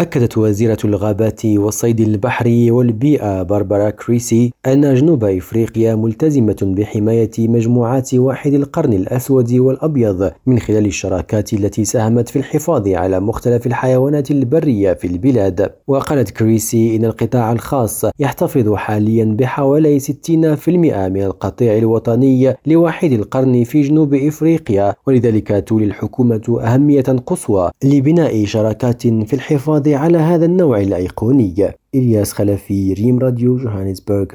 أكدت وزيرة الغابات والصيد البحري والبيئة باربارا كريسي أن جنوب إفريقيا ملتزمة بحماية مجموعات واحد القرن الأسود والأبيض من خلال الشراكات التي ساهمت في الحفاظ على مختلف الحيوانات البرية في البلاد. وقالت كريسي إن القطاع الخاص يحتفظ حاليا بحوالي 60% من القطيع الوطني لواحد القرن في جنوب إفريقيا ولذلك تولي الحكومة أهمية قصوى لبناء شراكات في الحفاظ على هذا النوع الأيقوني. إلياس خلفي ريم راديو جوهانسبرغ.